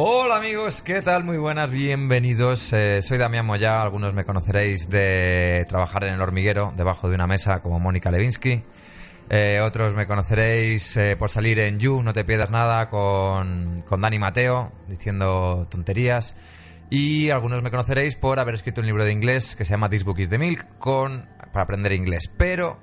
Hola amigos, ¿qué tal? Muy buenas, bienvenidos. Eh, soy Damián Moya, algunos me conoceréis de trabajar en el hormiguero, debajo de una mesa como Mónica Levinsky. Eh, otros me conoceréis eh, por salir en You, no te pierdas nada, con, con Dani Mateo, diciendo tonterías. Y algunos me conoceréis por haber escrito un libro de inglés que se llama This Book is the Milk, con, para aprender inglés. Pero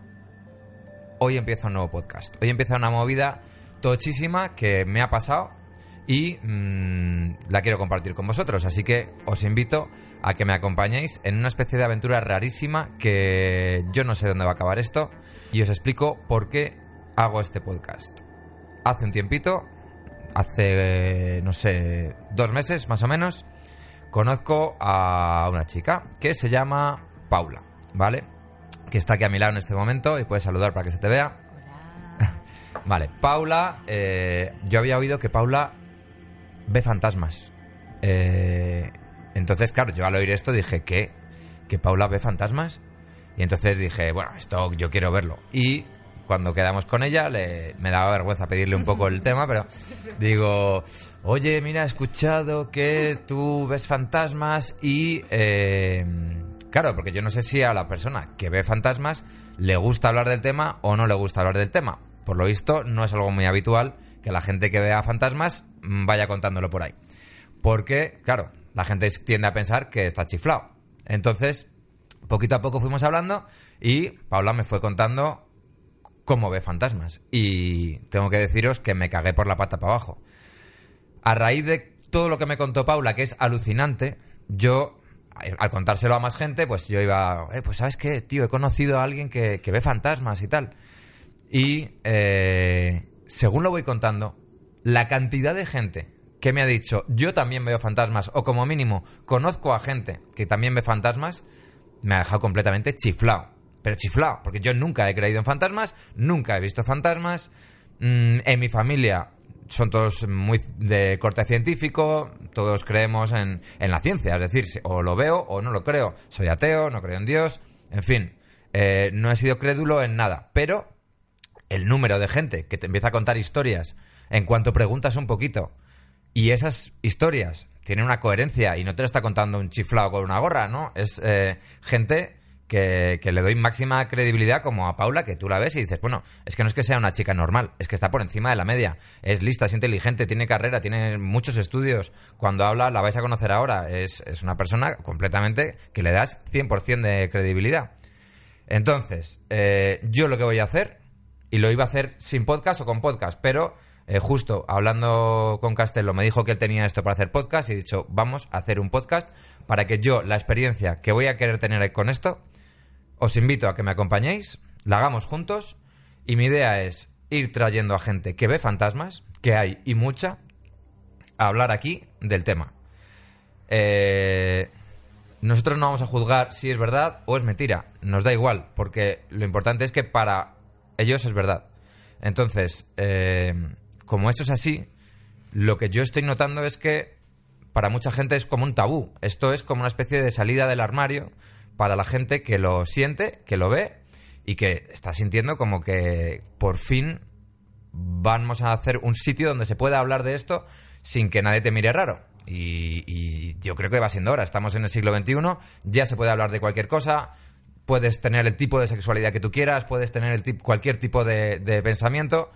hoy empieza un nuevo podcast. Hoy empieza una movida tochísima que me ha pasado y mm, la quiero compartir con vosotros. Así que os invito a que me acompañéis en una especie de aventura rarísima que yo no sé dónde va a acabar esto y os explico por qué hago este podcast. Hace un tiempito, hace, no sé, dos meses más o menos, conozco a una chica que se llama Paula, ¿vale? Que está aquí a mi lado en este momento y puedes saludar para que se te vea. Vale, Paula, eh, yo había oído que Paula ve fantasmas. Eh, entonces, claro, yo al oír esto dije, ¿qué? ¿Que Paula ve fantasmas? Y entonces dije, bueno, esto yo quiero verlo. Y cuando quedamos con ella, le, me daba vergüenza pedirle un poco el tema, pero digo, oye, mira, he escuchado que tú ves fantasmas y... eh, claro, porque yo no sé si a la persona que ve fantasmas le gusta hablar del tema o no le gusta hablar del tema. Por lo visto, no es algo muy habitual que la gente que vea fantasmas mm, vaya contándolo por ahí. Porque, claro, la gente tiende a pensar que está chiflado. Entonces, poquito a poco fuimos hablando y Paula me fue contando cómo ve fantasmas. Y tengo que deciros que me cagué por la pata para abajo. A raíz de todo lo que me contó Paula, que es alucinante, yo, al contárselo a más gente, pues yo iba, eh, pues sabes qué, tío, he conocido a alguien que, ve fantasmas y tal. Y eh, según lo voy contando, la cantidad de gente que me ha dicho yo también veo fantasmas, o como mínimo conozco a gente que también ve fantasmas, me ha dejado completamente chiflado. Pero chiflado, porque yo nunca he creído en fantasmas, nunca he visto fantasmas. Mm, en mi familia son todos muy de corte científico, todos creemos en, en la ciencia, es decir, o lo veo o no lo creo. Soy ateo, no creo en Dios, en fin, eh, no he sido crédulo en nada, pero el número de gente que te empieza a contar historias en cuanto preguntas un poquito y esas historias tienen una coherencia y no te lo está contando un chiflado con una gorra, ¿no? Es eh, gente que, que le doy máxima credibilidad como a Paula, que tú la ves y dices, bueno, es que no es que sea una chica normal, es que está por encima de la media, es lista, es inteligente, tiene carrera, tiene muchos estudios, cuando habla la vais a conocer ahora, es, es una persona completamente que le das 100% de credibilidad. Entonces, eh, yo lo que voy a hacer, y lo iba a hacer sin podcast o con podcast, pero eh, justo hablando con Castello me dijo que él tenía esto para hacer podcast y he dicho, vamos a hacer un podcast para que yo, la experiencia que voy a querer tener con esto, os invito a que me acompañéis, la hagamos juntos, y mi idea es ir trayendo a gente que ve fantasmas, que hay y mucha, a hablar aquí del tema. Eh, nosotros no vamos a juzgar si es verdad o es mentira. Nos da igual, porque lo importante es que para ellos es verdad. Entonces, eh, como eso es así, lo que yo estoy notando es que para mucha gente es como un tabú. Esto es como una especie de salida del armario para la gente que lo siente, que lo ve y que está sintiendo como que por fin vamos a hacer un sitio donde se pueda hablar de esto sin que nadie te mire raro. Y, y yo creo que va siendo hora. Estamos en el siglo XXI, ya se puede hablar de cualquier cosa. Puedes tener el tipo de sexualidad que tú quieras, puedes tener el tip- cualquier tipo de, de pensamiento.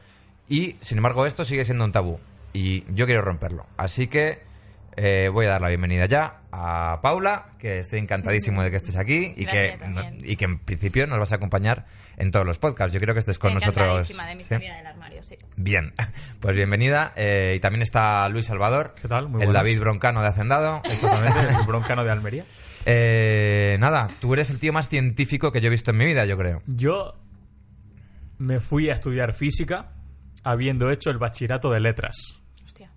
Y sin embargo, esto sigue siendo un tabú. Y yo quiero romperlo. Así que eh, voy a dar la bienvenida ya a Paula, que estoy encantadísimo de que estés aquí y que, y que en principio nos vas a acompañar en todos los podcasts. Yo quiero que estés con nosotros. De mi ¿sí? del armario, sí. Bien, pues bienvenida. Eh, y también está Luis Salvador, ¿Qué tal? Muy el buenas. David Broncano de Hacendado. Exactamente, el broncano de Almería. Eh, nada, tú eres el tío más científico que yo he visto en mi vida, yo creo. Yo me fui a estudiar física habiendo hecho el bachillerato de letras. Hostia.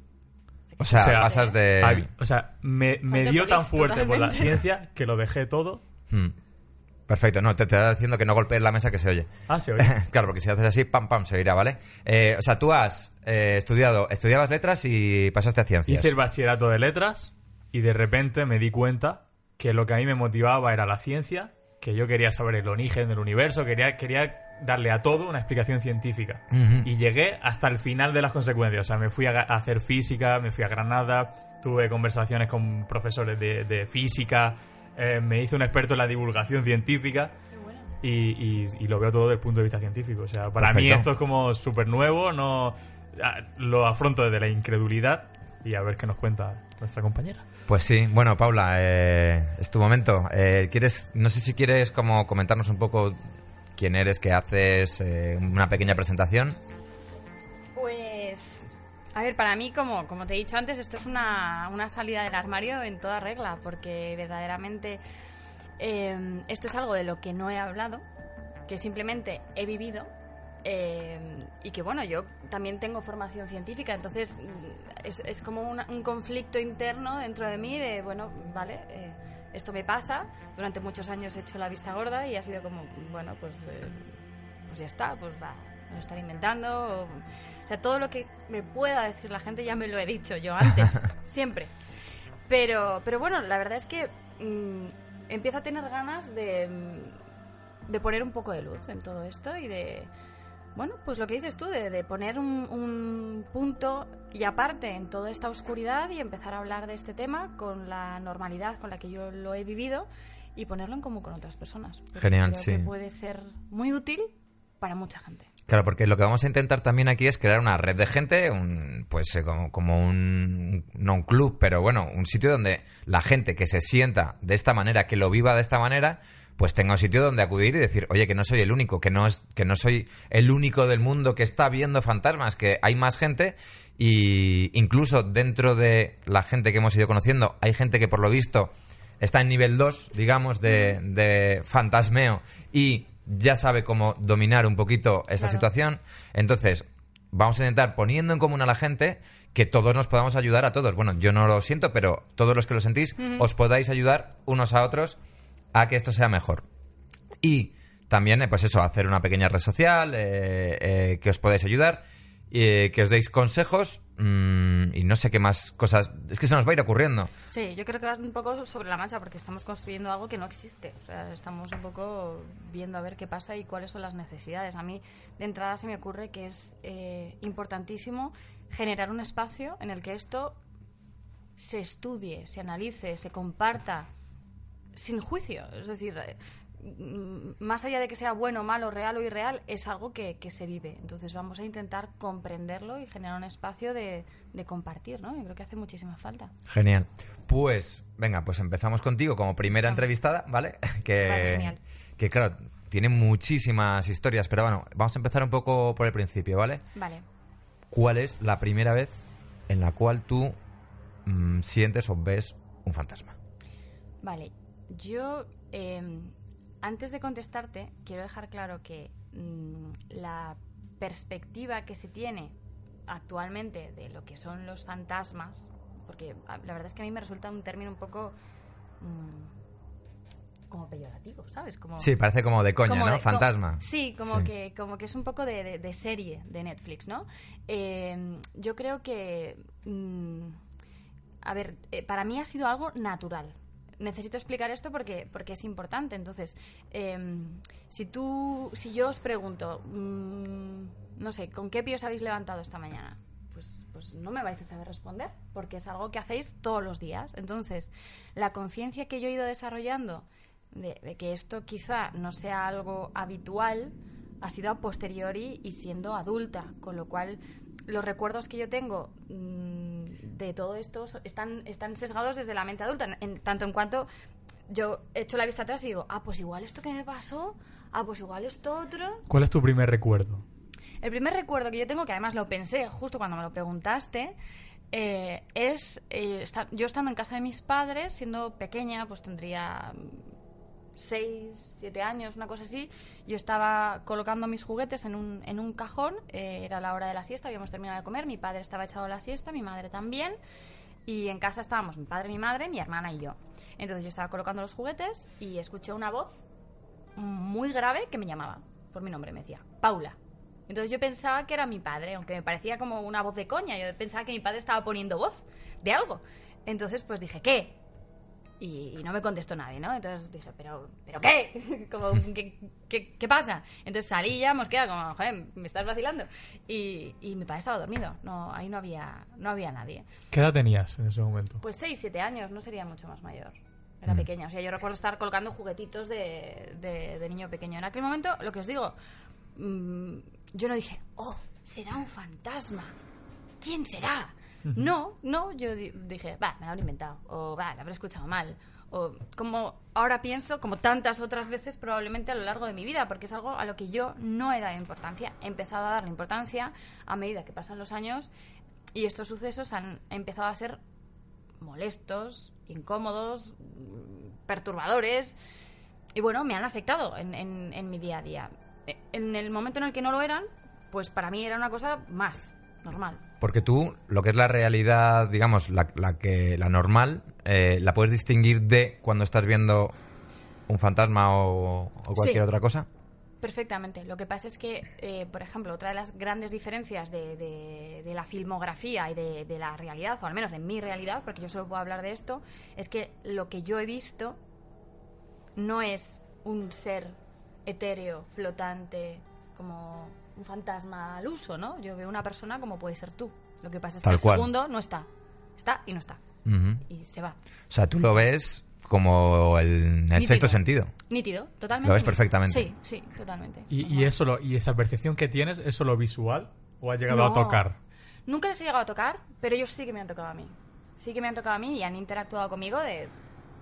O sea, O sea, pasas de... Hab- O sea, me, me dio tan fuerte por la ciencia que lo dejé todo. Hmm. Perfecto, no, te, te estaba diciendo que no golpees la mesa que se oye. Ah, se oye. claro, porque si haces así, pam, pam, se oirá, ¿vale? Eh, o sea, tú has eh, estudiado, estudiabas letras y pasaste a ciencias. Hice el bachillerato de letras y de repente me di cuenta que lo que a mí me motivaba era la ciencia, que yo quería saber el origen del universo, quería, quería darle a todo una explicación científica. Y llegué hasta el final de las consecuencias. O sea, me fui a, a hacer física, me fui a Granada, tuve conversaciones con profesores de, de física, eh, me hice un experto en la divulgación científica. Y, y- y lo veo todo desde el punto de vista científico. O sea, para mí esto es como súper nuevo, no lo afronto desde la incredulidad y a ver qué nos cuenta nuestra compañera. Pues sí, bueno, Paula, eh, es tu momento. Eh, ¿quieres, no sé si quieres como comentarnos un poco quién eres, qué haces, eh, una pequeña presentación. Pues, a ver, para mí, como, como te he dicho antes, esto es una, una salida del armario en toda regla, porque verdaderamente eh, esto es algo de lo que no he hablado, que simplemente he vivido. Eh, y que bueno, yo también tengo formación científica, entonces mm, es, es como una- un conflicto interno dentro de mí de, bueno, vale, eh, esto me pasa, durante muchos años he hecho la vista gorda y ha sido como, bueno, pues, eh, pues ya está, pues va, me lo están inventando. O, o sea, todo lo que me pueda decir la gente ya me lo he dicho yo antes, siempre. Pero, pero bueno, la verdad es que mm, empiezo a tener ganas de, mm, de poner un poco de luz en todo esto y de, bueno, pues lo que dices tú, de, de poner un, un punto y aparte en toda esta oscuridad y empezar a hablar de este tema con la normalidad con la que yo lo he vivido y ponerlo en común con otras personas. Genial, creo sí. que puede ser muy útil para mucha gente. Claro, porque lo que vamos a intentar también aquí es crear una red de gente, un, pues eh, como, como un, no un club, pero bueno, un sitio donde la gente que se sienta de esta manera, que lo viva de esta manera, pues tenga un sitio donde acudir y decir, oye, que no soy el único, que no, es, que no soy el único del mundo que está viendo fantasmas, que hay más gente y incluso dentro de la gente que hemos ido conociendo, hay gente que por lo visto está en nivel 2, digamos, de, de fantasmeo y ya sabe cómo dominar un poquito esta Claro. situación. Entonces, vamos a intentar poniendo en común a la gente que todos nos podamos ayudar a todos. Bueno, yo no lo siento, pero todos los que lo sentís, os podáis ayudar unos a otros a que esto sea mejor. Y también, eh, pues eso, hacer una pequeña red social, eh, eh, que os podáis ayudar, eh, que os deis consejos mm, y no sé qué más cosas. Es que se nos va a ir ocurriendo. Sí, yo creo que vas un poco sobre la marcha porque estamos construyendo algo que no existe. O sea, estamos un poco viendo a ver qué pasa y cuáles son las necesidades. A mí, de entrada, se me ocurre que es eh, importantísimo generar un espacio en el que esto se estudie, se analice, se comparta sin juicio. Es decir, eh, más allá de que sea bueno, malo, real o irreal, es algo que, que se vive. Entonces vamos a intentar comprenderlo y generar un espacio de, de compartir, ¿no? Yo creo que hace muchísima falta. Genial. Pues, venga, pues empezamos contigo como primera Vamos. entrevistada, ¿vale? Que, Vale, genial. que claro, tiene muchísimas historias, pero bueno, vamos a empezar un poco por el principio, ¿vale? Vale. ¿Cuál es la primera vez en la cual tú mm, sientes o ves un fantasma? Vale, yo eh, antes de contestarte quiero dejar claro que mm, la perspectiva que se tiene actualmente de lo que son los fantasmas, porque a- la verdad es que a mí me resulta un término un poco mm, como peyorativo, ¿sabes? Como, Sí, parece como de coña, como ¿no? de- Fantasma. sí, como, Sí. Que, como que es un poco de, de- de serie de Netflix, ¿no? Eh, yo creo que. mm, a ver, eh, para mí ha sido algo natural. Necesito explicar esto porque, porque es importante. Entonces, eh, si tú, si yo os pregunto, mm, no sé, ¿con qué pie os habéis levantado esta mañana? Pues, pues no me vais a saber responder, porque es algo que hacéis todos los días. Entonces, la conciencia que yo he ido desarrollando de, de que esto quizá no sea algo habitual ha sido a posteriori y siendo adulta, con lo cual los recuerdos que yo tengo mm, de todo esto están, están sesgados desde la mente adulta, en, tanto en cuanto yo echo la vista atrás y digo, ah, pues igual esto que me pasó, ah, pues igual esto otro. ¿Cuál es tu primer recuerdo? El primer recuerdo que yo tengo, que además lo pensé justo cuando me lo preguntaste, eh, es eh, yo estando en casa de mis padres, siendo pequeña, pues tendría mm, seis, siete años, una cosa así. Yo estaba colocando mis juguetes en un, en un cajón, eh, era la hora de la siesta, habíamos terminado de comer, mi padre estaba echado a la siesta, mi madre también. Y en casa estábamos mi padre, mi madre, mi hermana y yo. Entonces yo estaba colocando los juguetes y escuché una voz muy grave que me llamaba por mi nombre, me decía, Paula. Entonces yo pensaba que era mi padre, aunque me parecía como una voz de coña. Yo pensaba que mi padre estaba poniendo voz de algo. Entonces pues dije, ¿qué? Y, y no me contestó nadie, ¿no? Entonces dije, ¿pero, ¿pero qué? Como, ¿qué, qué, qué pasa? Entonces salí ya mosqueada, como, joder, me estás vacilando. Y, y mi padre estaba dormido, no, ahí no había, no había nadie. ¿Qué edad tenías en ese momento? Pues 6, 7 años, no sería mucho más mayor. Era pequeña. O sea, yo recuerdo estar colocando juguetitos de, de- de niño pequeño. En aquel momento, lo que os digo, mm, yo no dije, oh, será un fantasma. ¿Quién será? No, no, yo di- dije, va, me lo habré inventado. O va, lo habré escuchado mal. O como ahora pienso, como tantas otras veces probablemente a lo largo de mi vida, porque es algo a lo que yo no he dado importancia. He empezado a darle importancia a medida que pasan los años y estos sucesos han empezado a ser molestos, incómodos, perturbadores y bueno, me han afectado en, en- en mi día a día. E- En el momento en el que no lo eran, pues para mí era una cosa más normal. Porque tú, lo que es la realidad, digamos, la, la que la normal, eh, la puedes distinguir de cuando estás viendo un fantasma o, o cualquier Sí. otra cosa. Perfectamente. Lo que pasa es que, eh, por ejemplo, otra de las grandes diferencias de, de- de la filmografía y de, de la realidad, o al menos de mi realidad, porque yo solo puedo hablar de esto, es que lo que yo he visto no es un ser etéreo, flotante, como un fantasma al uso, ¿no? Yo veo una persona como puede ser tú. Lo que pasa es que Tal al cual. segundo no está. Está y no está. Ujú. Y se va. O sea, tú lo ves como el, en el sexto sentido. Nítido, totalmente. Lo ves nítido. perfectamente. Sí, sí, totalmente. ¿Y, y eso lo- y esa percepción que tienes, es solo visual o has llegado a No. tocar? Nunca les he llegado a tocar, pero ellos sí que me han tocado a mí. Sí que me han tocado a mí y han interactuado conmigo de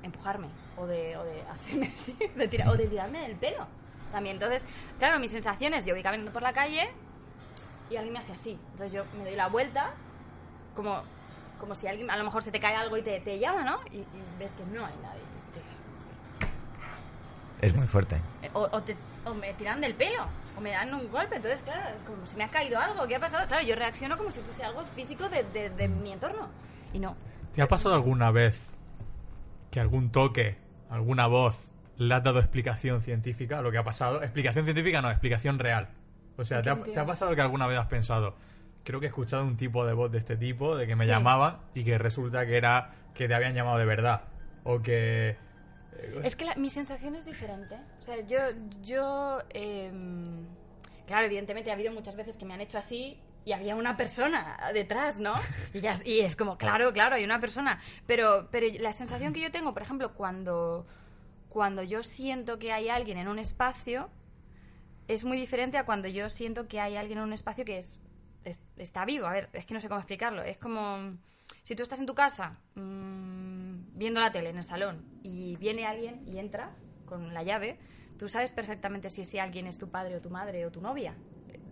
empujarme o de, o de hacerme así, de tirar- o de tirarme del pelo. También, entonces, claro, mis sensaciones, yo voy caminando por la calle y alguien me hace así. Entonces yo me doy la vuelta, como, como si alguien, a lo mejor se te cae algo y te, te llama, ¿no? Y, y ves que no hay nadie. Te- Es muy fuerte. o, o te- o me tiran del pelo, o me dan un golpe. Entonces, claro, es como si me ha caído algo, ¿qué ha pasado? Claro, yo reacciono como si fuese algo físico de, de- de mi entorno. Y no. ¿Te ha pasado alguna vez que algún toque, alguna voz, le has dado explicación científica a lo que ha pasado? Explicación científica no, explicación real. O sea, ¿En ¿te ha, te ha pasado que alguna vez has pensado, creo que he escuchado un tipo de voz de este tipo, de que me Sí. llamaban y que resulta que era que te habían llamado de verdad? O que... eh, Es que la- mi sensación es diferente. O sea, yo. yo em, claro, evidentemente ha habido muchas veces que me han hecho así y había una persona detrás, ¿no? Y, ya, y es como, claro, claro, hay una persona. Pero, pero la sensación que yo tengo, por ejemplo, cuando, cuando yo siento que hay alguien en un espacio, es muy diferente a cuando yo siento que hay alguien en un espacio que es, es- está vivo. A ver, es que no sé cómo explicarlo. Es como si tú estás en tu casa mm, viendo la tele en el salón y viene alguien y entra con la llave, tú sabes perfectamente si ese alguien es tu padre o tu madre o tu novia.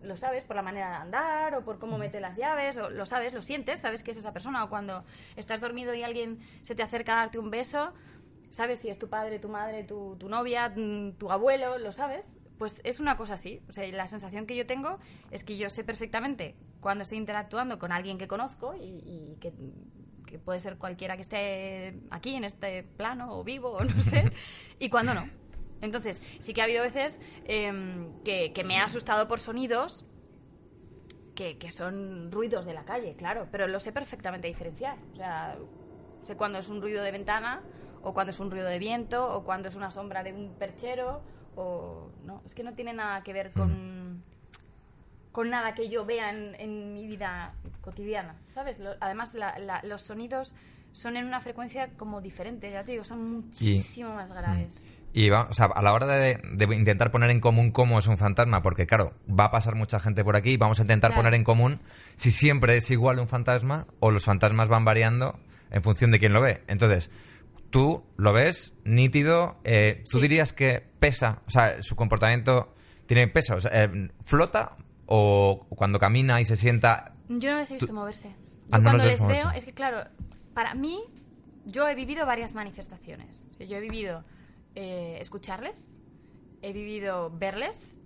Lo sabes por la manera de andar o por cómo mete las llaves, o lo sabes, lo sientes, sabes que es esa persona. O cuando estás dormido y alguien se te acerca a darte un beso, sabes si es tu padre, tu madre, tu, tu novia, mm, tu abuelo, lo sabes. Pues es una cosa así. O sea, la sensación que yo tengo es que yo sé perfectamente cuando estoy interactuando con alguien que conozco y, y que, que puede ser cualquiera que esté aquí en este plano o vivo o no sé, y cuando no. Entonces, sí que ha habido veces em, que, que me he asustado por sonidos que, que son ruidos de la calle, claro, pero lo sé perfectamente diferenciar. O sea, sé cuándo es un ruido de ventana, o cuándo es un ruido de viento, o cuándo es una sombra de un perchero, o... No, es que no tiene nada que ver con, con nada que yo vea en, en mi vida cotidiana, ¿sabes? Lo- además, la- la- los sonidos son en una frecuencia como diferente, ya te digo, son muchísimo más graves. Y va, o sea, a la hora de, de intentar poner en común cómo es un fantasma, porque claro, va a pasar mucha gente por aquí, vamos a intentar Claro. poner en común si siempre es igual un fantasma o los fantasmas van variando en función de quién lo ve. Entonces, tú lo ves nítido, eh, tú Sí. dirías que pesa, o sea, su comportamiento tiene peso, o sea, eh, flota o cuando camina y se sienta... Yo no les he visto Tú- moverse. Yo Ah, no cuando les moverse. veo, es que claro, para mí, yo he vivido varias manifestaciones. Yo he vivido eh, escucharles, he vivido verles,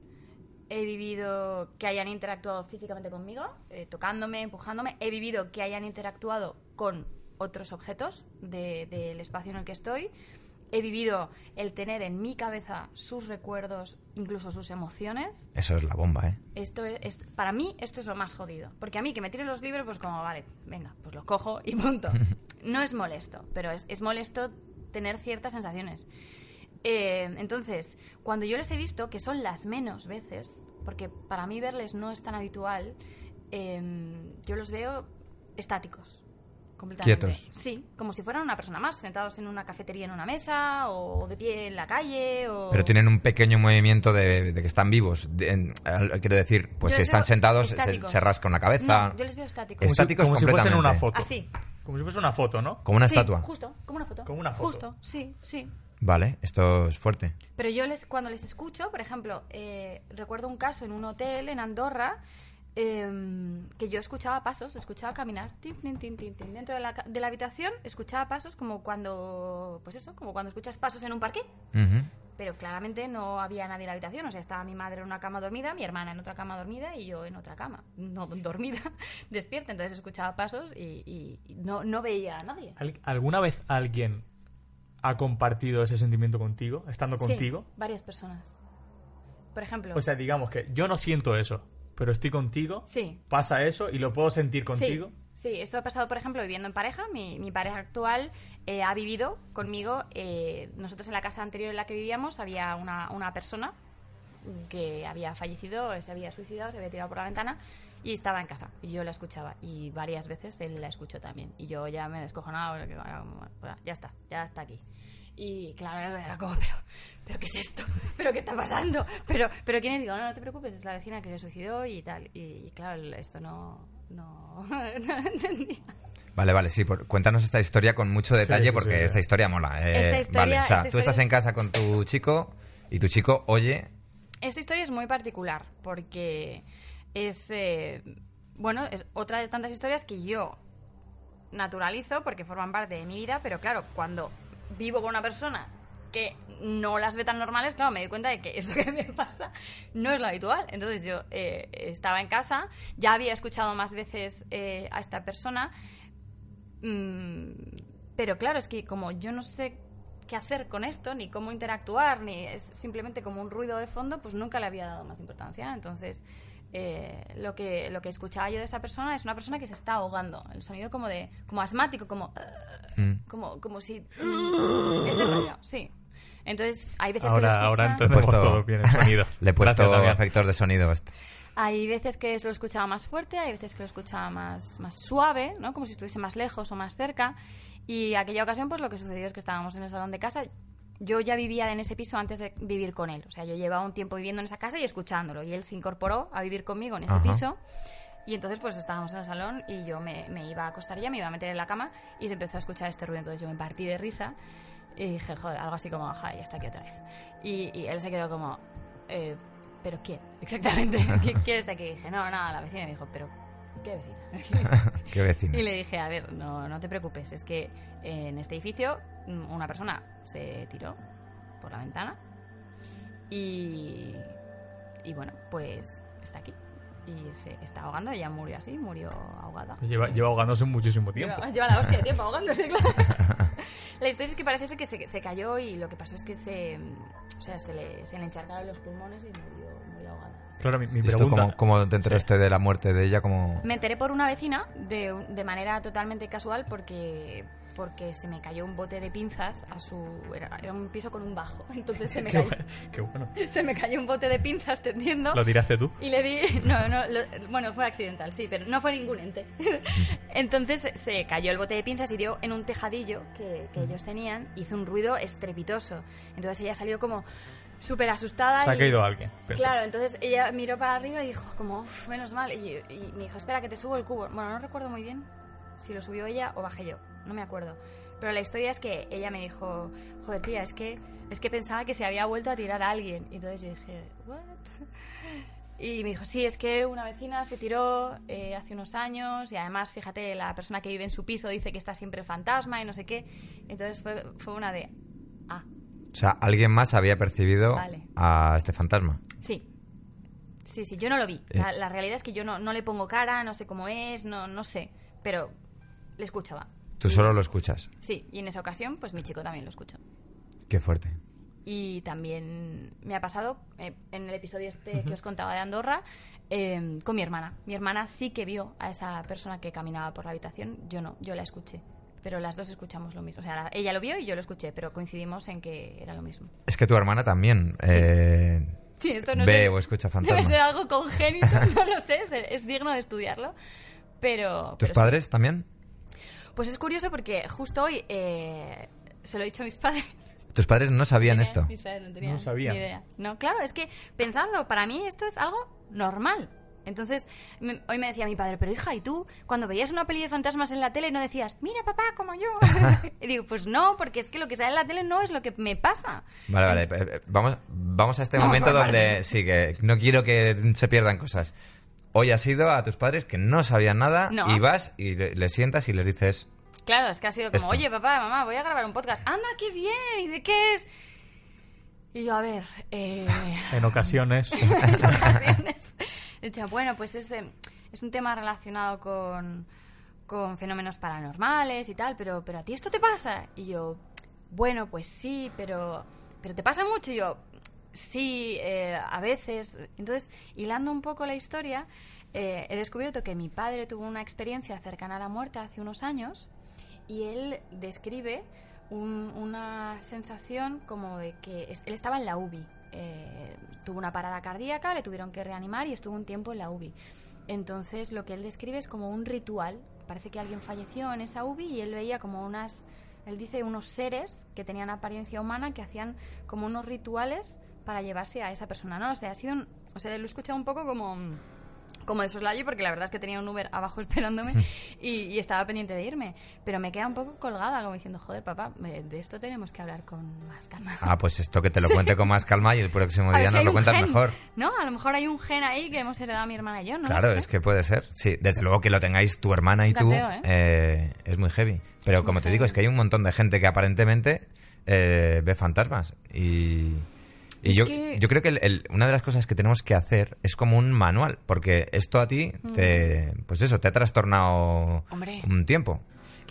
he vivido que hayan interactuado físicamente conmigo, eh, tocándome, empujándome, he vivido que hayan interactuado con otros objetos de- del espacio en el que estoy. He vivido el tener en mi cabeza sus recuerdos, incluso sus emociones. Eso es la bomba, ¿eh? Esto es, es- para mí esto es lo más jodido. Porque a mí que me tiren los libros, pues como, vale, venga, pues los cojo y punto. No es molesto, pero es, es molesto tener ciertas sensaciones. Eh, entonces, cuando yo les he visto, que son las menos veces, porque para mí verles no es tan habitual, em, yo los veo estáticos. Completamente. Quietos. Sí, como si fueran una persona más, sentados en una cafetería en una mesa, o de pie en la calle, o... Pero tienen un pequeño movimiento de, de que están vivos. De- en- al- quiero decir, pues Yo si están sentados, se, se rasca una cabeza. No, yo les veo estáticos. Como si- Estáticos como si fuesen completamente. una foto. Así. Como si fuese una foto, ¿no? Como una Sí, estatua. Justo, como una foto. Como una foto. Justo, sí, sí. Vale, esto es fuerte. Pero yo les, cuando les escucho, por ejemplo, eh, recuerdo un caso en un hotel en Andorra eh, que yo escuchaba pasos, escuchaba caminar tin, tin, tin, tin, tin. dentro de la, de la habitación, escuchaba pasos como cuando, pues eso, como cuando escuchas pasos en un parque. Pero claramente no había nadie en la habitación, o sea, estaba mi madre en una cama dormida, mi hermana en otra cama dormida y yo en otra cama, no dormida, despierta. Entonces escuchaba pasos y, y- y no, no veía a nadie. ¿Al- ¿Alguna vez alguien ha compartido ese sentimiento contigo, estando Sí, contigo? varias personas. Por ejemplo, O sea, digamos que yo no siento eso, pero estoy contigo, sí, pasa eso y lo puedo sentir contigo. Sí, sí, esto ha pasado, por ejemplo, viviendo en pareja. Mi, mi pareja actual eh, ha vivido conmigo. eh, nosotros en la casa anterior en la que vivíamos había una, una persona que había fallecido, se había suicidado, se había tirado por la ventana y estaba en casa. Y yo la escuchaba. Y varias veces él la escuchó también. Y yo ya me descojonaba, ya está, ya está aquí. Y claro, era como, pero, pero ¿qué es esto? ¿Pero qué está pasando? Pero, pero ¿quién es? Digo, no, no te preocupes, es la vecina que se suicidó y tal. Y, y claro, esto no, no, no entendía. Vale, vale, sí. por- cuéntanos esta historia con mucho detalle Sí, sí, porque sí. esta historia mola. eh, Esta historia- vale, o sea, esta tú estás en casa con tu chico y tu chico oye. Esta historia es muy particular porque es, eh, bueno, es otra de tantas historias que yo naturalizo porque forman parte de mi vida, pero claro, cuando vivo con una persona que no las ve tan normales, claro, me doy cuenta de que esto que me pasa no es lo habitual. Entonces yo eh, estaba en casa, ya había escuchado más veces eh, a esta persona, mm, pero claro, es que como yo no sé qué hacer con esto, ni cómo interactuar, ni es simplemente como un ruido de fondo, pues nunca le había dado más importancia. Entonces, eh, lo, que, lo que escuchaba yo de esta persona es una persona que se está ahogando. El sonido como de como asmático, como, Mm. como, como si... Ese rollo, sí. Entonces, hay veces que se Ahora, escucha... ahora Le he entendemos puesto- todo bien el sonido. Le he puesto Gracias, efectos de sonido. a este. Hay veces que lo escuchaba más fuerte, hay veces que lo escuchaba más, más suave, ¿no? Como si estuviese más lejos o más cerca. Y aquella ocasión, pues lo que sucedió es que estábamos en el salón de casa. Yo ya vivía en ese piso antes de vivir con él. O sea, yo llevaba un tiempo viviendo en esa casa y escuchándolo. Y él se incorporó a vivir conmigo en ese Ajá. piso. Y entonces, pues estábamos en el salón y yo me, me iba a acostar ya, me iba a meter en la cama y se empezó a escuchar este ruido. Entonces yo me partí de risa y dije, joder, algo así como, ja, ya está aquí otra vez. Y, y él se quedó como, eh, ¿pero quién? Exactamente. ¿Qui- ¿Quién está aquí? Y dije, no, nada, la vecina. Me dijo, ¿pero qué vecina? Qué vecino. y le dije, a ver, no, no te preocupes, es que en este edificio mm, una persona se tiró por la ventana y, y bueno, pues está aquí. Y se está ahogando, ella murió así, murió ahogada. Lleva, Sí. lleva ahogándose muchísimo tiempo. Lleva, lleva la hostia de tiempo ahogándose, claro. la historia es que parece ser que se, se cayó y lo que pasó es que se, o sea, se, le, se le encharcaron los pulmones y murió, murió ahogada. Claro, mi, mi ¿Y esto pregunta... cómo, cómo te enteraste de la muerte de ella? Como... Me enteré por una vecina de, de manera totalmente casual porque porque se me cayó un bote de pinzas a su era, era un piso con un bajo entonces se me cayó, qué bueno. se me cayó un bote de pinzas tendiendo ¿Lo tiraste tú? y le di no no lo- bueno fue accidental sí pero no fue ningún ente entonces se cayó el bote de pinzas y dio en un tejadillo que, que ellos tenían hizo un ruido estrepitoso entonces ella salió como súper asustada Se ha y- caído alguien. Claro, entonces ella miró para arriba y dijo, como, menos mal. Y, y me dijo, espera, que te subo el cubo. Bueno, no recuerdo muy bien si lo subió ella o bajé yo, no me acuerdo. Pero la historia es que ella me dijo, joder, tía, es que, es que pensaba que se había vuelto a tirar a alguien. Y entonces yo dije, ¿what? Y me dijo, sí, es que una vecina se tiró eh, hace unos años y además, fíjate, la persona que vive en su piso dice que está siempre fantasma y no sé qué. Entonces fue, fue una de, ah, O sea, alguien más había percibido Vale. a este fantasma. Sí. Sí, sí, yo no lo vi. Eh. La, la realidad es que yo no, no le pongo cara, no sé cómo es, no, no sé. Pero le escuchaba. Tú Y- solo lo escuchas. Sí, y en esa ocasión, pues mi chico también lo escuchó. Qué fuerte. Y también me ha pasado eh, en el episodio este que os contaba de Andorra eh, con mi hermana. Mi hermana sí que vio a esa persona que caminaba por la habitación, yo no, yo la escuché. pero las dos escuchamos lo mismo. O sea, la- ella lo vio y yo lo escuché, pero coincidimos en que era lo mismo. Es que tu hermana también eh, Sí, esto no ve sé- o escucha Debe fantasmas. ser algo congénito, no lo sé, es, es digno de estudiarlo. Pero. ¿Tus pero sí. padres también? Pues es curioso porque justo hoy eh, se lo he dicho a mis padres. ¿Tus padres no sabían esto? Mis padres no tenían No sabían. ni idea. No, claro, es que pensando, para mí esto es algo normal. Entonces, me- hoy me decía mi padre, pero hija, ¿y tú cuando veías una peli de fantasmas en la tele no decías, mira papá, como yo? y digo, pues no, porque es que lo que sale en la tele no es lo que me pasa. Vale, vale. eh, eh, Vamos, vamos a este Vamos, momento donde sí, que no quiero que se pierdan cosas. Hoy has ido a tus padres que no sabían nada No. y vas y le- les sientas y les dices, Claro, es que ha sido como, Esto. oye papá, mamá, voy a grabar un podcast. Anda, qué bien, ¿y de qué es? Y yo, a ver, eh... En ocasiones. en ocasiones. Dicho, bueno, pues es, eh, es un tema relacionado con, con fenómenos paranormales y tal, pero, pero a ti esto te pasa. Y yo, bueno, pues sí, pero, pero te pasa mucho. Y yo, sí, eh, a veces. Entonces, hilando un poco la historia, eh, he descubierto que mi padre tuvo una experiencia cercana a la muerte hace unos años y él describe un- una sensación como de que él estaba en la UBI. eh, tuvo una parada cardíaca, le tuvieron que reanimar y estuvo un tiempo en la UBI. Entonces lo que él describe es como un ritual. Parece que alguien falleció en esa UBI y él veía como unas, él dice unos seres que tenían apariencia humana que hacían como unos rituales para llevarse a esa persona. No, o sea, ha sido, un- o sea, lo he escuchado un poco como como de soslayo porque la verdad es que tenía un Uber abajo esperándome y, y estaba pendiente de irme. Pero me queda un poco colgada, como diciendo, joder, papá, me- de esto tenemos que hablar con más calma. ah, pues esto que te lo cuente con más calma y el próximo A día si nos lo cuentas gen, mejor. ¿No? A lo mejor hay un gen ahí que hemos heredado mi hermana y yo, ¿no? claro, lo sé. es que puede ser. Sí, desde luego que lo tengáis tu hermana y tú ¿eh? eh, es muy heavy. Pero como te digo, es que hay un montón de gente que aparentemente eh, ve fantasmas y... Y yo, que- yo creo que el- el- una de las cosas que tenemos que hacer es como un manual, porque esto a ti, te, pues eso, te ha trastornado Hombre. un tiempo.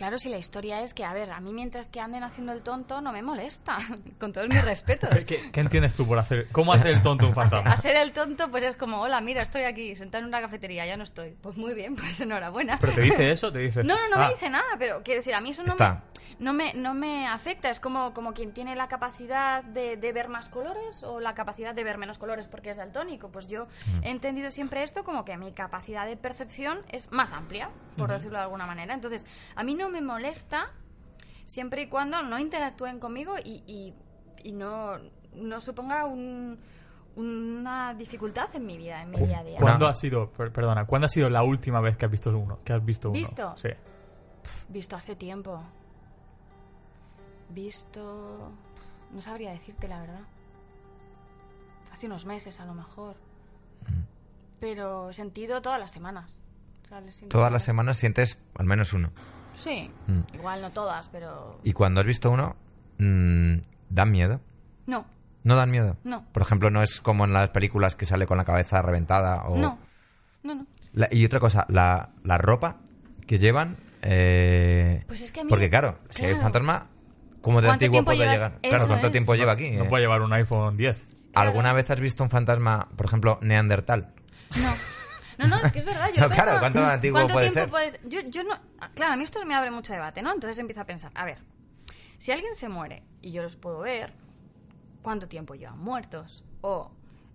Claro, si la historia es que, a ver, a mí mientras que anden haciendo el tonto no me molesta, con todos mis respetos. ¿Qué, qué entiendes tú por hacer? ¿Cómo hacer el tonto un fantasma? Hacer el tonto pues es como, hola, mira, estoy aquí, sentada en una cafetería, ya no estoy. Pues muy bien, pues enhorabuena. ¿Pero te dice eso? ¿Te dice? No, no, no Ah, me dice nada, pero quiero decir, a mí eso no Está. me, no me, no me afecta. Es como, como quien tiene la capacidad de, de ver más colores o la capacidad de ver menos colores porque es daltónico. Pues yo he entendido siempre esto como que mi capacidad de percepción es más amplia, por decirlo de alguna manera. Entonces, a mí no me molesta siempre y cuando no interactúen conmigo y, y, y no, no suponga un- una dificultad en mi vida, en mi día a día. ¿Cuándo ha sido, per- perdona, ¿cuándo ha sido la última vez que has visto uno? Que has visto uno? ¿Visto? Sí. Visto hace tiempo. Visto... No sabría decirte la verdad. Hace unos meses a lo mejor. Pero sentido todas las semanas. O sea, Todas las semanas sientes al menos uno. Sí. Mm. Igual no todas, pero... Y cuando has visto uno, mm, ¿dan miedo? No, ¿No dan miedo? No. Por ejemplo, no es como en las películas que sale con la cabeza reventada o... no. No, no. La- y otra cosa, la, la ropa que llevan... eh, Pues es que a mí- Porque claro, si hay un fantasma, ¿cómo de ¿Cuánto antiguo puede llevas? llegar? Eso Claro, ¿cuánto es. tiempo lleva aquí? No Eh, puede llevar un iPhone 10. ¿Alguna vez has visto un fantasma, por ejemplo, neandertal? No. No, no, es que es verdad. Yo No, claro, ¿cuánto antiguo ¿cuánto puede tiempo ser? puedes- Yo, yo no... Claro, a mí esto me abre mucho debate, ¿no? Entonces empiezo a pensar, a ver, si alguien se muere y yo los puedo ver, ¿cuánto tiempo llevan muertos? O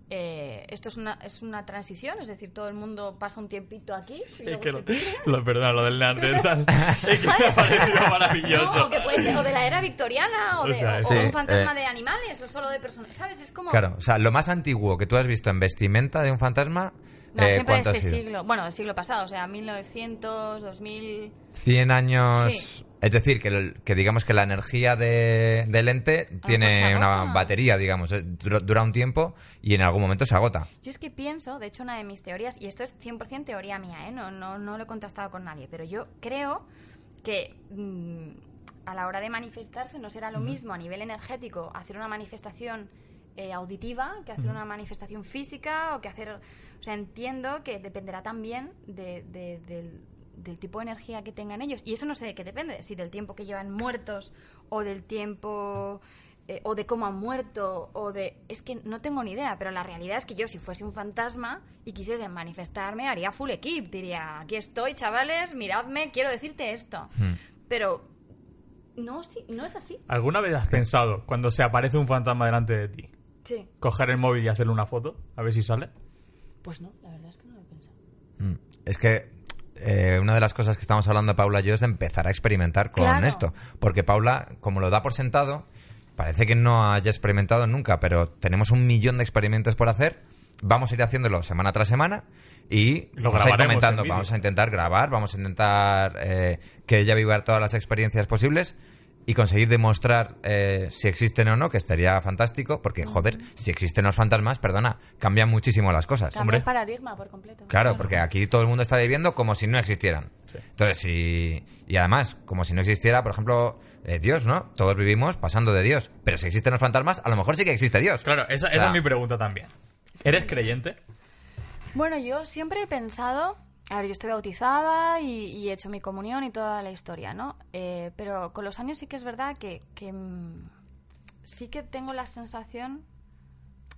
eh, esto es una, es una transición, es decir, todo el mundo pasa un tiempito aquí y Es que lo, lo- perdona, lo del Neandertal. es que me ha parecido maravilloso. No, o que puede ser o de la era victoriana o, O de, sea, o- sí, un fantasma eh. de animales o solo de personas, ¿sabes? Es como... Claro, o sea, lo más antiguo que tú has visto en vestimenta de un fantasma, No, eh, siempre de ¿cuánto este ha sido? siglo, bueno, del siglo pasado, o sea, 1900, 2000... 100 años... Sí. Es decir, que, el- que digamos que la energía de, del ente tiene se una agota. batería, digamos, eh, dura, dura un tiempo y en algún momento se agota. Yo es que pienso, de hecho, una de mis teorías, y esto es 100% teoría mía, ¿eh? no, no, no lo he contrastado con nadie, pero yo creo que mm, a la hora de manifestarse no será lo mismo a nivel energético hacer una manifestación eh, auditiva que hacer una manifestación física o que hacer... O sea, entiendo que dependerá también de- de- del, del tipo de energía que tengan ellos. Y eso no sé de qué depende, si del tiempo que llevan muertos o del tiempo eh, o de cómo han muerto, o de... Es que no tengo ni idea, pero la realidad es que yo si fuese un fantasma y quisiese manifestarme, haría full equip, diría, aquí estoy, chavales, miradme, quiero decirte esto. Hmm. Pero No, sí, no es así. ¿Alguna vez has pensado, cuando se aparece un fantasma delante de ti, Sí. coger el móvil y hacerle una foto? A ver si sale. Pues no, la verdad es que no lo he pensado. Mm. Es que eh, una de las cosas que estamos hablando Paula y yo es de empezar a experimentar con Claro. esto. Porque Paula, como lo da por sentado, parece que no haya experimentado nunca, pero tenemos un millón de experimentos por hacer. Vamos a ir haciéndolo semana tras semana y Lo vamos a ir comentando. Vamos a intentar grabar, vamos a intentar eh, que ella viva todas las experiencias posibles y conseguir demostrar eh, si existen o no, que estaría fantástico, porque, joder, si existen los fantasmas, perdona, cambian muchísimo las cosas. Cambia Hombre. el paradigma por completo. Claro, porque aquí todo el mundo está viviendo como si no existieran. Sí. Entonces, si. Y además, como si no existiera, por ejemplo, eh, Dios, ¿no? Todos vivimos pasando de Dios. Pero si existen los fantasmas, a lo mejor sí que existe Dios. Claro, esa, esa Claro. es mi pregunta también. ¿Eres creyente? Bueno, yo siempre he pensado. A ver, yo estoy bautizada y, y he hecho mi comunión y toda la historia, ¿no? Eh, pero con los años sí que es verdad que, que, mm, sí que tengo la sensación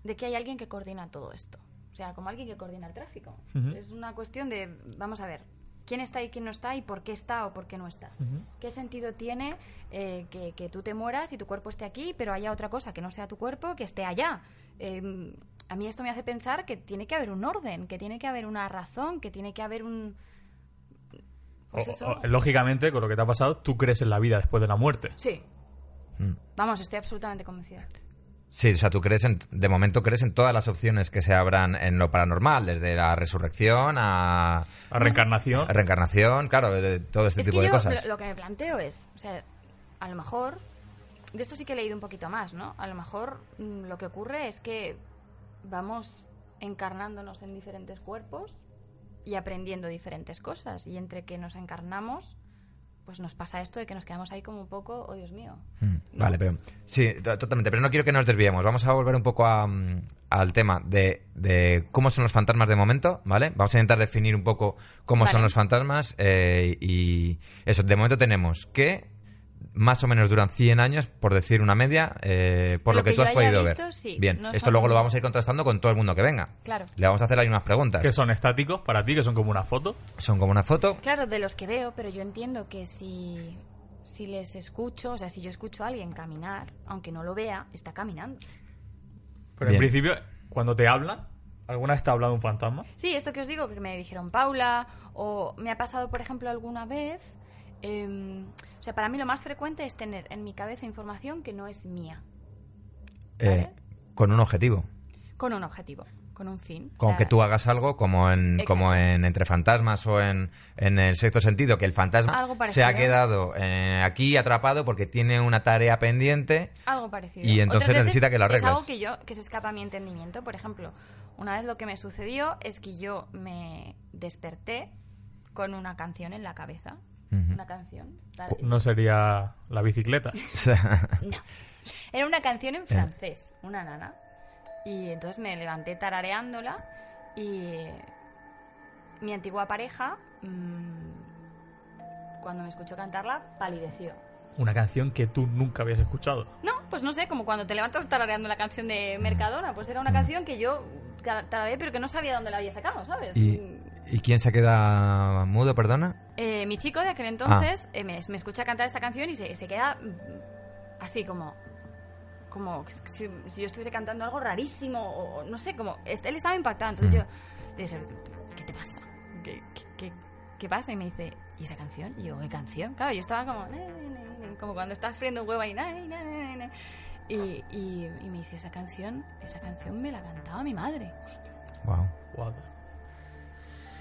de que hay alguien que coordina todo esto. O sea, como alguien que coordina el tráfico. Es una cuestión de, vamos a ver, quién está y quién no está y por qué está o por qué no está. ¿Qué sentido tiene eh, que, que tú te mueras y tu cuerpo esté aquí, pero haya otra cosa que no sea tu cuerpo que esté allá? Eh, a mí esto me hace pensar que tiene que haber un orden, que tiene que haber una razón, que tiene que haber un... Pues O- eso. o- lógicamente, con lo que te ha pasado, tú crees en la vida después de la muerte. Sí. Mm. Vamos, estoy absolutamente convencida. Sí, o sea, tú crees en. De momento crees en todas las opciones que se abran en lo paranormal, desde la resurrección a. La reencarnación. a reencarnación, claro, de todo este es tipo que de yo cosas. Lo, lo que me planteo es, o sea, a lo mejor, de esto sí que he leído un poquito más, ¿no? A lo mejor mm, lo que ocurre es que vamos encarnándonos en diferentes cuerpos y aprendiendo diferentes cosas. Y entre que nos encarnamos, pues nos pasa esto de que nos quedamos ahí como un poco, oh Dios mío. Mm, ¿no? Vale, pero sí, to- totalmente. Pero no quiero que nos desviemos. Vamos a volver un poco a, mm, al tema de, de cómo son los fantasmas de momento, ¿vale? Vamos a intentar definir un poco cómo son los fantasmas eh, y eso. De momento tenemos que más o menos duran 100 años, por decir una media, eh, por lo, Lo que, que tú has podido visto, ver. sí, Bien, no esto son- luego lo vamos a ir contrastando con todo el mundo que venga. Claro. Le vamos a hacer ahí unas preguntas. Que son estáticos para ti, que son como una foto. Son como una foto. Claro, de los que veo, pero yo entiendo que si, si les escucho, o sea, si yo escucho a alguien caminar, aunque no lo vea, está caminando. Pero Bien. en principio, cuando te hablan, ¿alguna vez te ha hablado un fantasma? Sí, esto que os digo, que me dijeron Paula, o me ha pasado, por ejemplo, alguna vez. Em, o sea, para mí lo más frecuente es tener en mi cabeza información que no es mía, eh, con un objetivo. con un objetivo, con un fin. O Con sea, que tú hagas algo como en, Exacto. como en Entre Fantasmas o en, en el sexto sentido, que el fantasma se ha quedado eh, aquí atrapado porque tiene una tarea pendiente. Algo parecido. Y entonces necesita que Es arregles. algo que yo que se escapa a mi entendimiento. Por ejemplo, una vez lo que me sucedió es que yo me desperté con una canción en la cabeza. Una canción. tal- No sería la bicicleta. No. Era una canción en francés, una nana. Y entonces me levanté tarareándola y mi antigua pareja, mm, cuando me escuchó cantarla, palideció. Una canción que tú nunca habías escuchado. No, pues no sé, como cuando te levantas tarareando la canción de Mercadona, pues era una canción que yo tarareé pero que no sabía dónde la había sacado, ¿sabes? ¿Y, ¿Y quién se queda mudo, perdona? Eh, mi chico de aquel entonces eh, me, me escucha cantar esta canción y se, se queda mm, así como como si, si yo estuviese cantando algo rarísimo o no sé, como él estaba impactado. Entonces Mm. yo le dije, ¿qué te pasa? ¿Qué, qué, qué- qué pasa? Y me dice, ¿y esa canción? Y yo, ¿qué canción? Claro, yo estaba como, "Na, na, na, na", como cuando estás friendo un huevo ahí. Y, y, y me dice, esa canción, esa canción me la cantaba mi madre. Wow. Guau.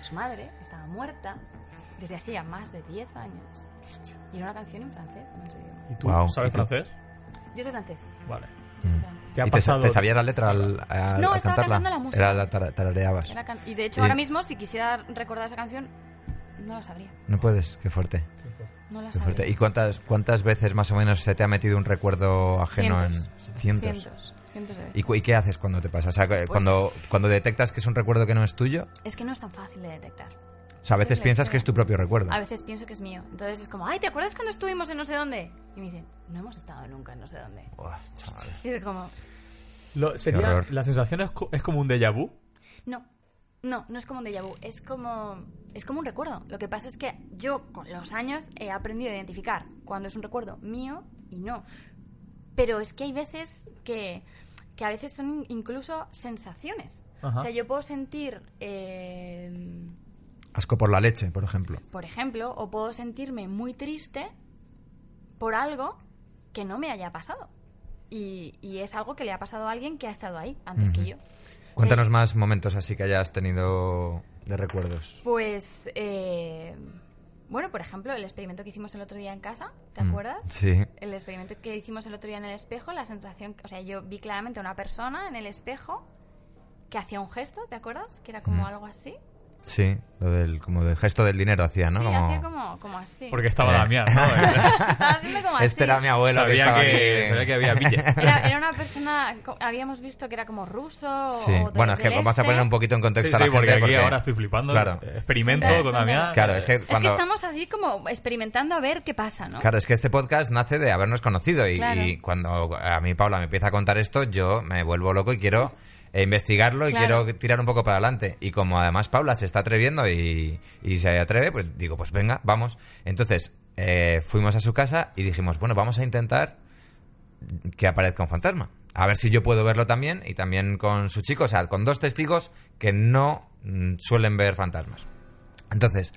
Su madre estaba muerta desde hacía más de 10 años. Y era una canción en francés, en otro idioma. ¿Y tú sabes ¿y tú? francés? Yo soy francés. Vale. yo soy Mm. francés. ¿Te ha ¿Y te, sa- pasado? te sabías la letra al, al- No, al estaba cantarla? cantando la música. Era la tara- tarareabas. Era can- y de hecho, Y- ahora mismo, si quisiera recordar esa canción, no la sabría. No puedes, qué fuerte. No la Qué fuerte. ¿Y cuántas, cuántas veces más o menos se te ha metido un recuerdo ajeno Cientos. en cientos? Cientos. Veces. ¿Y, y qué haces cuando te pasa? O sea, Pues cuando, cuando detectas que es un recuerdo que no es tuyo, Es que no es tan fácil de detectar. o sea, a veces piensas historia. que es tu propio recuerdo. A veces pienso que es mío. Entonces es como, ay, ¿te acuerdas cuando estuvimos en no sé dónde? Y me dicen, no hemos estado nunca en no sé dónde. Chaval. Y es como, Lo- sería, horror. la sensación es, es como un déjà vu. no. No, no es como un déjà vu, es como, es como un recuerdo. Lo que pasa es que yo con los años he aprendido a identificar cuando es un recuerdo mío y no. Pero es que hay veces que, que a veces son incluso sensaciones. Ajá. O sea, yo puedo sentir, eh, Asco por la leche, por ejemplo. por ejemplo, o puedo sentirme muy triste por algo que no me haya pasado. Y, y es algo que le ha pasado a alguien que ha estado ahí antes que yo. Cuéntanos Sí. más momentos así que hayas tenido de recuerdos. Pues, eh, bueno, por ejemplo, el experimento que hicimos el otro día en casa, ¿te Mm, acuerdas? Sí. El experimento que hicimos el otro día en el espejo, la sensación, o sea, yo vi claramente a una persona en el espejo que hacía un gesto, ¿te acuerdas? Que era como Mm. algo así. Sí, lo del, como del gesto del dinero hacía, ¿no? sí, Como- hacía como, como así. Porque estaba Eh. Damián, ¿no? Estaba haciendo como así. Este era mi abuelo que sabía, estaba que, aquí. sabía que había billete. Era, era una persona, habíamos visto que era como ruso. Sí. o de- Bueno, es que vamos a este. poner un poquito en contexto sí, a la porque gente. aquí ahora estoy flipando. Claro. Experimento Eh, con Damián. Claro, es que Es cuando... que estamos así como experimentando a ver qué pasa, ¿no? Claro, es que este podcast nace de habernos conocido y, Claro. y cuando a mí Paula me empieza a contar esto, yo me vuelvo loco y quiero eh, investigarlo y Claro. quiero tirar un poco para adelante. Y como además Paula se está atreviendo y, y se atreve, pues digo, pues venga, vamos. Entonces eh, fuimos a su casa y dijimos, bueno, vamos a intentar que aparezca un fantasma. A ver si yo puedo verlo también y también con su chico, o sea, con dos testigos que no mm, suelen ver fantasmas. Entonces,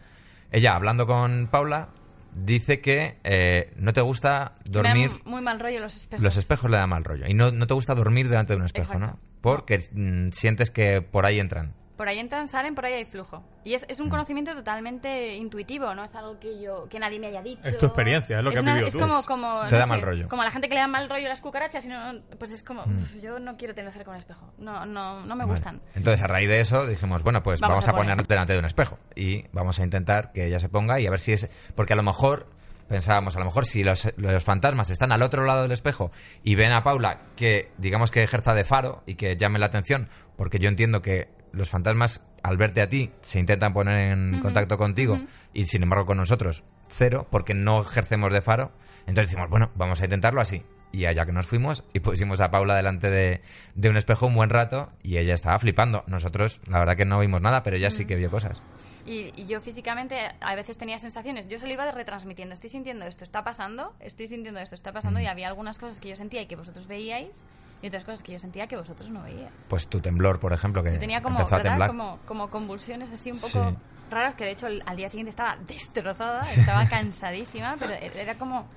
ella hablando con Paula dice que eh, no te gusta Me dormir, dan muy mal rollo los espejos. los espejos le da mal rollo y no, no te gusta dormir delante de un espejo, Exacto. ¿no? Porque mm, sientes que por ahí entran. Por ahí entran, salen, por ahí hay flujo. Y es, es Mm. un conocimiento totalmente intuitivo, no es algo que yo que nadie me haya dicho. Es tu experiencia, es lo que has una- vivido es tú. como, Es- como te no da sé, mal rollo. Como a la gente que le da mal rollo las cucarachas, y no, pues es como, Mm. "Uf, yo no quiero tener cerca un espejo. No, no, no me Vale. gustan. Entonces, a raíz de eso, dijimos, bueno, pues vamos, Vamos a a poner. poner delante de un espejo y vamos a intentar que ella se ponga y a ver si es... Porque a lo mejor, pensábamos, a lo mejor si los, los fantasmas están al otro lado del espejo y ven a Paula que, digamos que ejerza de faro y que llame la atención, porque yo entiendo que los fantasmas, al verte a ti, se intentan poner en contacto contigo y, sin embargo, con nosotros, cero, porque no ejercemos de faro. Entonces decimos, bueno, vamos a intentarlo así. Y allá que nos fuimos y pusimos a Paula delante de, de un espejo un buen rato y ella estaba flipando. Nosotros, la verdad que no vimos nada, pero ella sí que vio cosas. Y, y yo físicamente a veces tenía sensaciones. Yo se lo iba retransmitiendo. Estoy sintiendo esto, está pasando. Estoy sintiendo esto, está pasando. Mm. Y había algunas cosas que yo sentía y que vosotros veíais. Y otras cosas que yo sentía que vosotros no veíais. Pues tu temblor, por ejemplo, que Yo tenía como, empezó a ¿verdad? temblar. como, como convulsiones así un poco Sí. raras, que de hecho al día siguiente estaba destrozada, estaba cansadísima, pero e-, era como,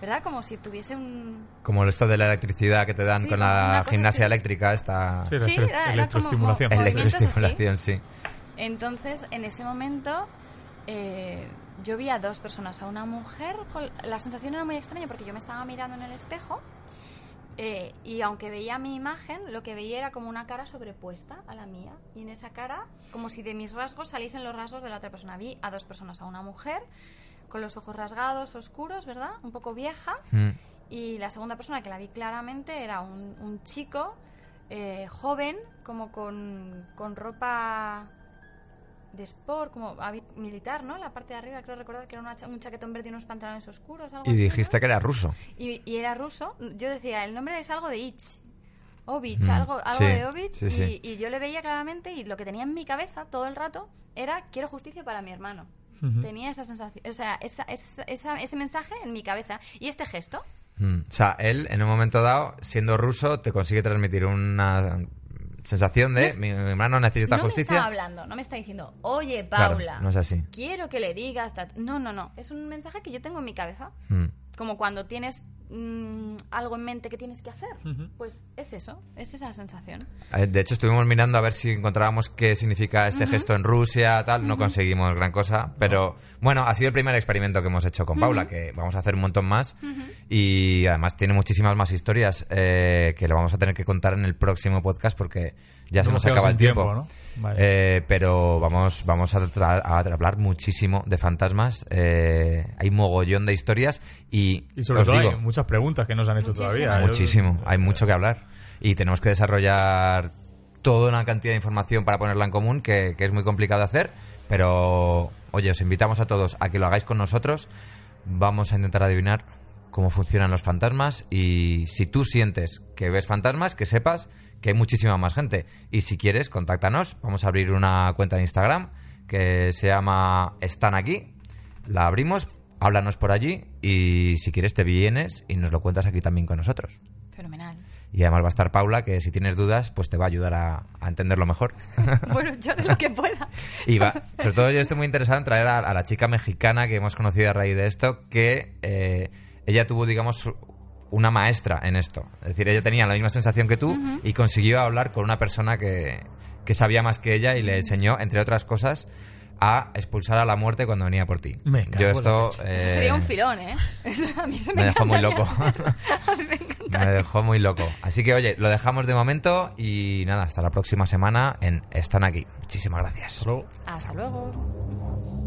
¿verdad? Como si tuviese un... Como esto de la electricidad que te dan Sí, con la gimnasia eléctrica, esta Sí, la electroestimulación. electroestimulación, sí. Entonces, en ese momento, eh, yo vi a dos personas, a una mujer, con- la sensación era muy extraña porque yo me estaba mirando en el espejo eh, y aunque veía mi imagen, lo que veía era como una cara sobrepuesta a la mía. Y en esa cara, como si de mis rasgos saliesen los rasgos de la otra persona. Vi a dos personas, a una mujer con los ojos rasgados, oscuros, ¿verdad? Un poco vieja. Mm. Y la segunda persona que la vi claramente era un, un chico eh, joven, como con, con ropa de sport, como militar, ¿no? La parte de arriba, creo recordar que era una cha- un chaquetón verde y unos pantalones oscuros. Algo Y así, ¿no? dijiste que era ruso. Y, y era ruso. Yo decía, el nombre es algo de Ich. Ovich, Mm, algo, algo sí, de Ovich. sí, y, sí. y yo le veía claramente y lo que tenía en mi cabeza todo el rato era quiero justicia para mi hermano. Tenía esa sensación, o sea, esa, esa- esa- ese mensaje en mi cabeza. Y este gesto, Mm. O sea, él, en un momento dado, siendo ruso, te consigue transmitir una sensación de mi hermano necesita no me justicia. está hablando, no me está diciendo, oye, Claro, Paula, no es así. quiero que le digas... ta-". No, no, no. Es un mensaje que yo tengo en mi cabeza. Mm. Como cuando tienes mm, algo en mente que tienes que hacer. Pues es eso, es esa sensación. De hecho, estuvimos mirando a ver si encontrábamos qué significa este gesto en Rusia, tal. No conseguimos gran cosa. Pero bueno, ha sido el primer experimento que hemos hecho con Paula, que vamos a hacer un montón más. Y además tiene muchísimas más historias eh, que lo vamos a tener que contar en el próximo podcast porque ya se Nos acaba el tiempo. tiempo, ¿no? Vale. Eh, pero vamos, vamos a, tra- a hablar muchísimo de fantasmas. Eh, hay mogollón de historias y, Y sobre os todo digo, hay muchas preguntas que nos han hecho todavía. Muchísimo, hay mucho que hablar. Y tenemos que desarrollar toda una cantidad de información para ponerla en común que, que es muy complicado de hacer. Pero, oye, os invitamos a todos a que lo hagáis con nosotros. Vamos a intentar adivinar cómo funcionan los fantasmas y si tú sientes que ves fantasmas, que sepas que hay muchísima más gente. Y si quieres, contáctanos. Vamos a abrir una cuenta de Instagram que se llama Están aquí. La abrimos, háblanos por allí y si quieres te vienes y nos lo cuentas aquí también con nosotros. Fenomenal. Y además va a estar Paula, que si tienes dudas, pues te va a ayudar a, a entenderlo mejor. bueno, yo haré lo que pueda. y va, sobre todo yo estoy muy interesado en traer a, a la chica mexicana que hemos conocido a raíz de esto, que eh, ella tuvo, digamos, una maestra en esto. Es decir, ella tenía la misma sensación que tú y consiguió hablar con una persona que, que sabía más que ella y le enseñó, entre otras cosas, a expulsar a la muerte cuando venía por ti. Me Yo esto... Eso eh, sería un filón, ¿eh? Eso a mí se me, me dejó muy loco. a mí me encantaría. Me dejó muy loco. Así que, oye, lo dejamos de momento y nada, hasta la próxima semana en Están aquí. Muchísimas gracias. Hasta luego. Hasta luego.